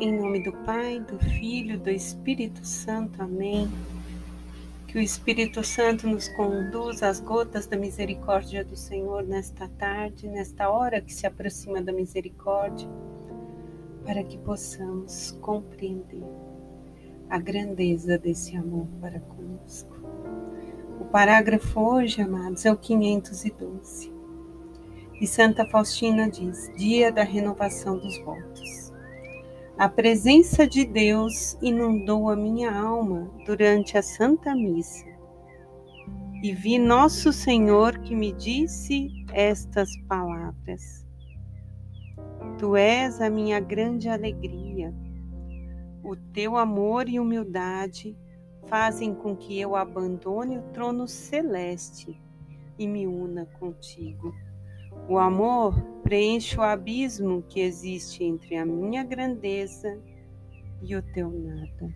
Em nome do Pai, do Filho, do Espírito Santo. Amém. Que o Espírito Santo nos conduza às gotas da misericórdia do Senhor nesta tarde, nesta hora que se aproxima da misericórdia, para que possamos compreender a grandeza desse amor para conosco. O parágrafo hoje, amados, é o 512. E Santa Faustina diz: Dia da renovação dos votos. A presença de Deus inundou a minha alma durante a Santa Missa. E vi Nosso Senhor que me disse estas palavras: Tu és a minha grande alegria. O teu amor e humildade fazem com que eu abandone o trono celeste e me una contigo. O amor preenche o abismo que existe entre a minha grandeza e o teu nada.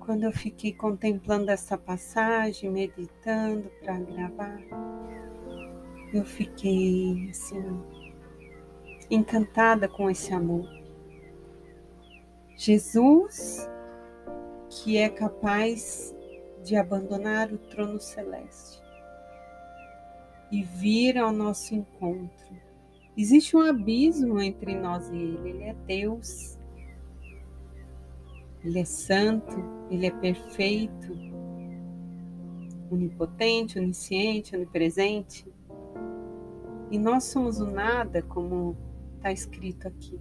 Quando eu fiquei contemplando essa passagem, meditando para gravar, eu fiquei assim encantada com esse amor. Jesus, que é capaz de abandonar o trono celeste e vir ao nosso encontro. Existe um abismo entre nós e Ele. Ele é Deus. Ele é santo, Ele é perfeito, onipotente, onisciente, onipresente. E nós somos o nada, como está escrito aqui,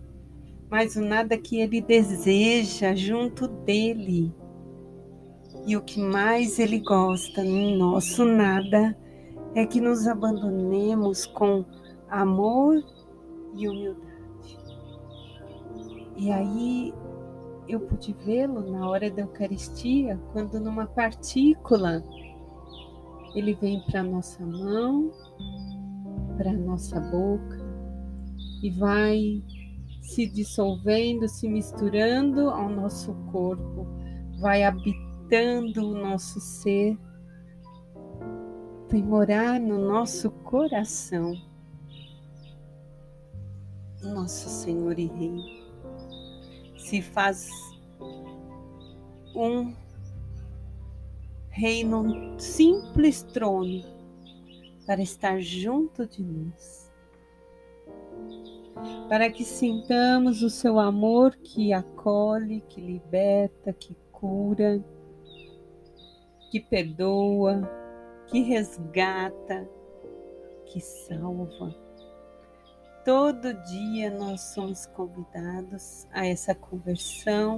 mas o nada que Ele deseja junto dele. E o que mais Ele gosta no nosso nada é que nos abandonemos com amor e humildade. E aí eu pude vê-lo na hora da Eucaristia, quando numa partícula ele vem para nossa mão, para nossa boca e vai se dissolvendo, se misturando ao nosso corpo, vai habitando o nosso ser vem morar no nosso coração. Nosso Senhor e Rei se faz um rei num simples trono para estar junto de nós. Para que sintamos o seu amor que acolhe, que liberta, que cura, que perdoa, que resgata, que salva. Todo dia nós somos convidados a essa conversão,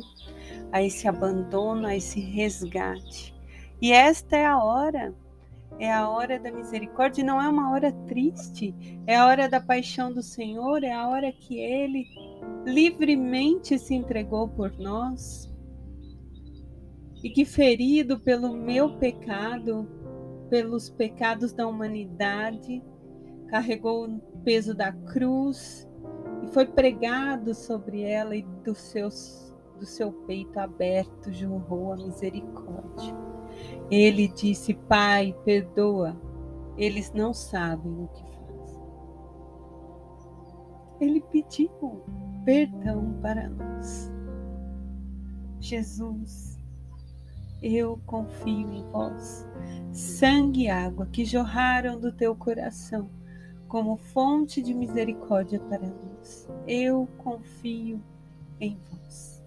a esse abandono, a esse resgate. E esta é a hora, é a hora da misericórdia, não é uma hora triste, é a hora da paixão do Senhor, é a hora que Ele livremente se entregou por nós. E que ferido pelo meu pecado, pelos pecados da humanidade, carregou o peso da cruz e foi pregado sobre ela e do, seus, do seu peito aberto jorrou a misericórdia. Ele disse: Pai, perdoa, eles não sabem o que fazem. Ele pediu perdão para nós. Jesus, eu confio em vós sangue e água que jorraram do teu coração como fonte de misericórdia para nós. Eu confio em vós.